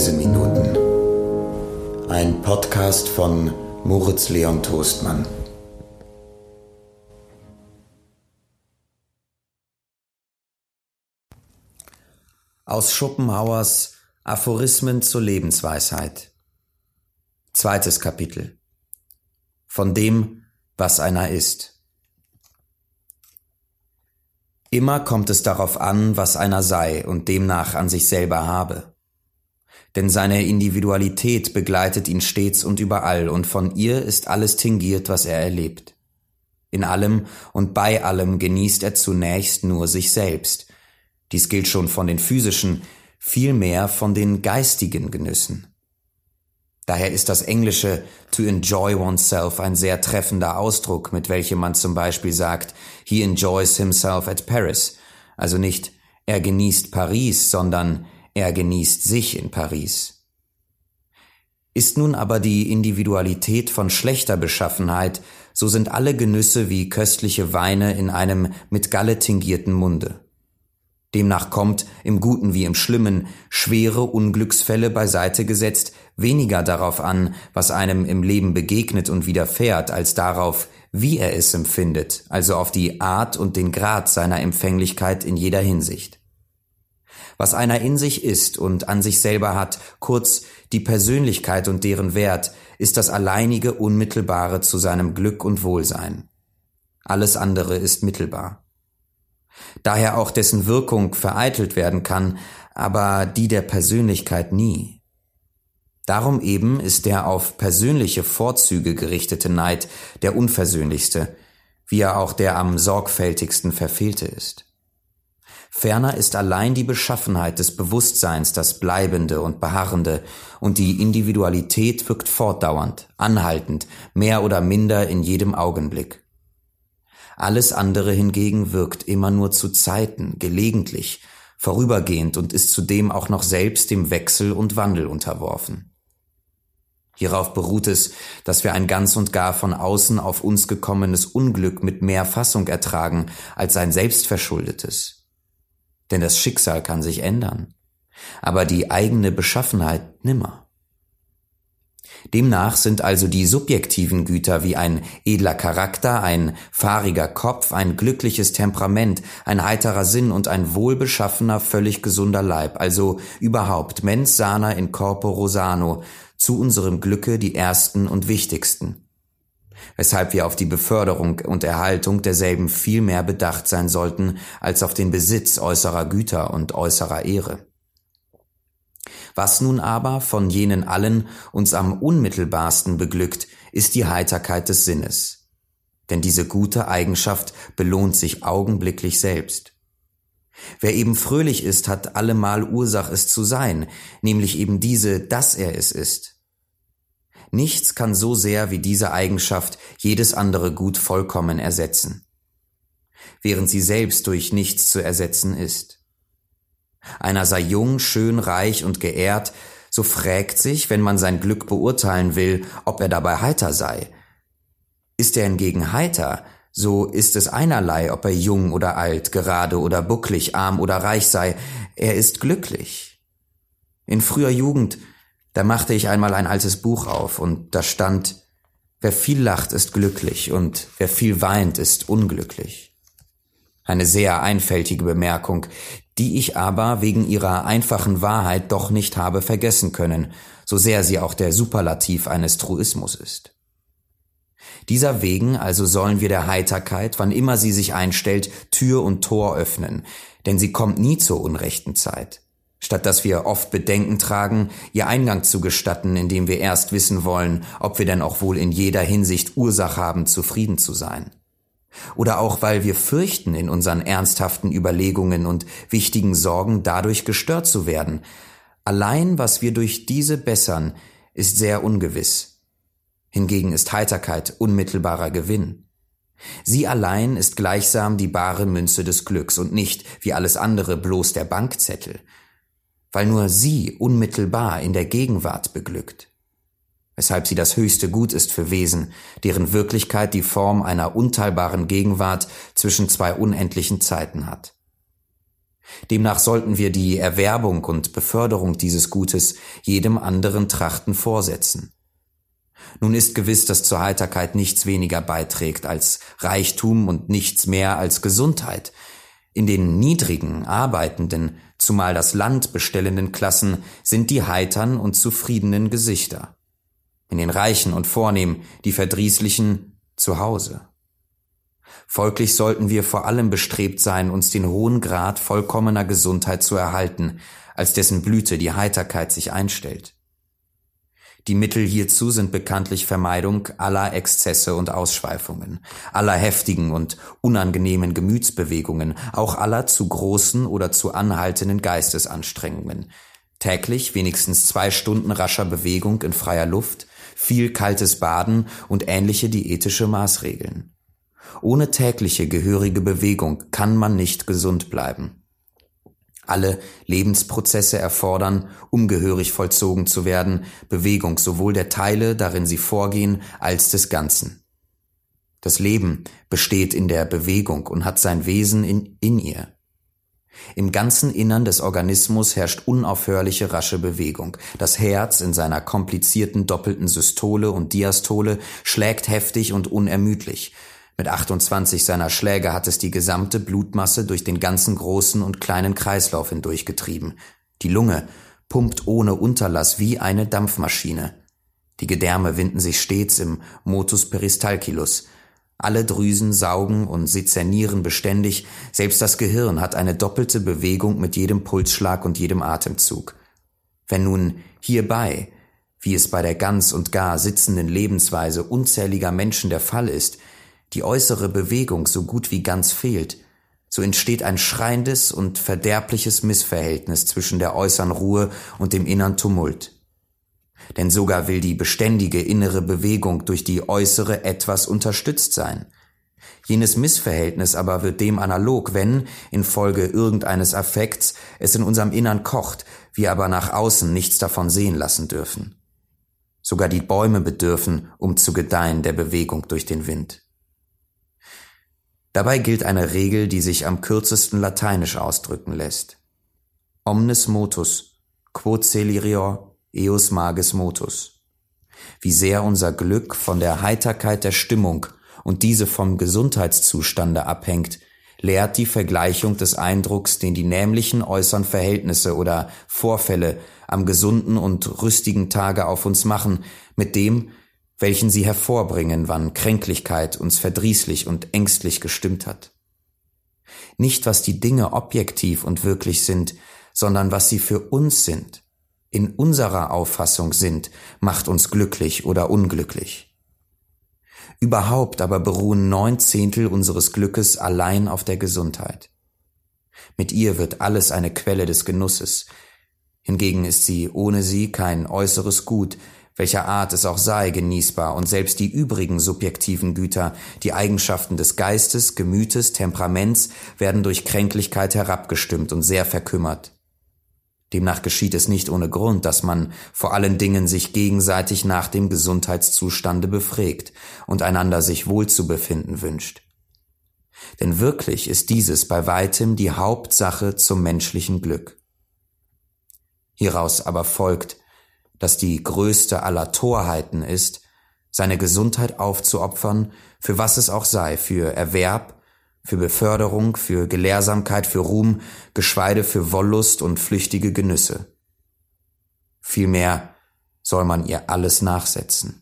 Leseminuten. Ein Podcast von Moritz Leon Toastmann. Aus Schopenhauers Aphorismen zur Lebensweisheit. Zweites Kapitel. Von dem, was einer ist. Immer kommt es darauf an, was einer sei und demnach an sich selber habe denn seine Individualität begleitet ihn stets und überall, und von ihr ist alles tingiert, was er erlebt. In allem und bei allem genießt er zunächst nur sich selbst. Dies gilt schon von den physischen, vielmehr von den geistigen Genüssen. Daher ist das englische to enjoy oneself ein sehr treffender Ausdruck, mit welchem man zum Beispiel sagt, he enjoys himself at Paris, also nicht er genießt Paris, sondern er genießt sich in Paris. Ist nun aber die Individualität von schlechter Beschaffenheit, so sind alle Genüsse wie köstliche Weine in einem mit Galle tingierten Munde. Demnach kommt, im Guten wie im Schlimmen, schwere Unglücksfälle beiseite gesetzt, weniger darauf an, was einem im Leben begegnet und widerfährt, als darauf, wie er es empfindet, also auf die Art und den Grad seiner Empfänglichkeit in jeder Hinsicht was einer in sich ist und an sich selber hat, kurz die Persönlichkeit und deren Wert, ist das alleinige Unmittelbare zu seinem Glück und Wohlsein. Alles andere ist mittelbar. Daher auch dessen Wirkung vereitelt werden kann, aber die der Persönlichkeit nie. Darum eben ist der auf persönliche Vorzüge gerichtete Neid der unversöhnlichste, wie er auch der am sorgfältigsten verfehlte ist. Ferner ist allein die Beschaffenheit des Bewusstseins das Bleibende und Beharrende, und die Individualität wirkt fortdauernd, anhaltend, mehr oder minder in jedem Augenblick. Alles andere hingegen wirkt immer nur zu Zeiten, gelegentlich, vorübergehend und ist zudem auch noch selbst dem Wechsel und Wandel unterworfen. Hierauf beruht es, dass wir ein ganz und gar von außen auf uns gekommenes Unglück mit mehr Fassung ertragen als ein selbstverschuldetes denn das Schicksal kann sich ändern, aber die eigene Beschaffenheit nimmer. Demnach sind also die subjektiven Güter wie ein edler Charakter, ein fahriger Kopf, ein glückliches Temperament, ein heiterer Sinn und ein wohlbeschaffener, völlig gesunder Leib, also überhaupt mens sana in corporo sano, zu unserem Glücke die ersten und wichtigsten weshalb wir auf die Beförderung und Erhaltung derselben viel mehr bedacht sein sollten als auf den Besitz äußerer Güter und äußerer Ehre. Was nun aber von jenen allen uns am unmittelbarsten beglückt, ist die Heiterkeit des Sinnes. Denn diese gute Eigenschaft belohnt sich augenblicklich selbst. Wer eben fröhlich ist, hat allemal Ursach es zu sein, nämlich eben diese, dass er es ist. Nichts kann so sehr wie diese Eigenschaft jedes andere Gut vollkommen ersetzen, während sie selbst durch nichts zu ersetzen ist. Einer sei jung, schön, reich und geehrt, so frägt sich, wenn man sein Glück beurteilen will, ob er dabei heiter sei. Ist er hingegen heiter, so ist es einerlei, ob er jung oder alt, gerade oder bucklig, arm oder reich sei, er ist glücklich. In früher Jugend da machte ich einmal ein altes Buch auf und da stand, wer viel lacht, ist glücklich und wer viel weint, ist unglücklich. Eine sehr einfältige Bemerkung, die ich aber wegen ihrer einfachen Wahrheit doch nicht habe vergessen können, so sehr sie auch der Superlativ eines Truismus ist. Dieser wegen also sollen wir der Heiterkeit, wann immer sie sich einstellt, Tür und Tor öffnen, denn sie kommt nie zur unrechten Zeit statt dass wir oft Bedenken tragen, ihr Eingang zu gestatten, indem wir erst wissen wollen, ob wir denn auch wohl in jeder Hinsicht Ursache haben, zufrieden zu sein. Oder auch weil wir fürchten, in unseren ernsthaften Überlegungen und wichtigen Sorgen dadurch gestört zu werden. Allein was wir durch diese bessern, ist sehr ungewiss. Hingegen ist Heiterkeit unmittelbarer Gewinn. Sie allein ist gleichsam die bare Münze des Glücks und nicht, wie alles andere, bloß der Bankzettel, weil nur sie unmittelbar in der Gegenwart beglückt, weshalb sie das höchste Gut ist für Wesen, deren Wirklichkeit die Form einer unteilbaren Gegenwart zwischen zwei unendlichen Zeiten hat. Demnach sollten wir die Erwerbung und Beförderung dieses Gutes jedem anderen Trachten vorsetzen. Nun ist gewiss, dass zur Heiterkeit nichts weniger beiträgt als Reichtum und nichts mehr als Gesundheit. In den niedrigen, arbeitenden, zumal das Land bestellenden Klassen sind die heitern und zufriedenen Gesichter. In den Reichen und Vornehm die verdrießlichen zu Hause. Folglich sollten wir vor allem bestrebt sein, uns den hohen Grad vollkommener Gesundheit zu erhalten, als dessen Blüte die Heiterkeit sich einstellt. Die Mittel hierzu sind bekanntlich Vermeidung aller Exzesse und Ausschweifungen, aller heftigen und unangenehmen Gemütsbewegungen, auch aller zu großen oder zu anhaltenden Geistesanstrengungen, täglich wenigstens zwei Stunden rascher Bewegung in freier Luft, viel kaltes Baden und ähnliche diätische Maßregeln. Ohne tägliche gehörige Bewegung kann man nicht gesund bleiben. Alle Lebensprozesse erfordern, um gehörig vollzogen zu werden, Bewegung sowohl der Teile, darin sie vorgehen, als des Ganzen. Das Leben besteht in der Bewegung und hat sein Wesen in, in ihr. Im ganzen Innern des Organismus herrscht unaufhörliche rasche Bewegung. Das Herz in seiner komplizierten doppelten Systole und Diastole schlägt heftig und unermüdlich. Mit 28 seiner Schläge hat es die gesamte Blutmasse durch den ganzen großen und kleinen Kreislauf hindurchgetrieben. Die Lunge pumpt ohne Unterlass wie eine Dampfmaschine. Die Gedärme winden sich stets im Motus peristalculus. Alle Drüsen saugen und sezernieren beständig, selbst das Gehirn hat eine doppelte Bewegung mit jedem Pulsschlag und jedem Atemzug. Wenn nun hierbei, wie es bei der ganz und gar sitzenden Lebensweise unzähliger Menschen der Fall ist, die äußere Bewegung so gut wie ganz fehlt, so entsteht ein schreiendes und verderbliches Missverhältnis zwischen der äußeren Ruhe und dem innern Tumult. Denn sogar will die beständige innere Bewegung durch die äußere etwas unterstützt sein. Jenes Missverhältnis aber wird dem analog, wenn, infolge irgendeines Affekts, es in unserem Innern kocht, wir aber nach außen nichts davon sehen lassen dürfen. Sogar die Bäume bedürfen, um zu gedeihen, der Bewegung durch den Wind. Dabei gilt eine Regel, die sich am kürzesten lateinisch ausdrücken lässt. Omnis motus, quod celerior, eus magis motus. Wie sehr unser Glück von der Heiterkeit der Stimmung und diese vom Gesundheitszustande abhängt, lehrt die Vergleichung des Eindrucks, den die nämlichen äußeren Verhältnisse oder Vorfälle am gesunden und rüstigen Tage auf uns machen, mit dem, welchen sie hervorbringen, wann Kränklichkeit uns verdrießlich und ängstlich gestimmt hat. Nicht, was die Dinge objektiv und wirklich sind, sondern was sie für uns sind, in unserer Auffassung sind, macht uns glücklich oder unglücklich. Überhaupt aber beruhen neun Zehntel unseres Glückes allein auf der Gesundheit. Mit ihr wird alles eine Quelle des Genusses. Hingegen ist sie ohne sie kein äußeres Gut, welcher Art es auch sei, genießbar und selbst die übrigen subjektiven Güter, die Eigenschaften des Geistes, Gemütes, Temperaments werden durch Kränklichkeit herabgestimmt und sehr verkümmert. Demnach geschieht es nicht ohne Grund, dass man vor allen Dingen sich gegenseitig nach dem Gesundheitszustande befragt und einander sich wohl zu befinden wünscht. Denn wirklich ist dieses bei weitem die Hauptsache zum menschlichen Glück. Hieraus aber folgt, das die größte aller Torheiten ist, seine Gesundheit aufzuopfern, für was es auch sei, für Erwerb, für Beförderung, für Gelehrsamkeit, für Ruhm, geschweide für Wollust und flüchtige Genüsse. Vielmehr soll man ihr alles nachsetzen.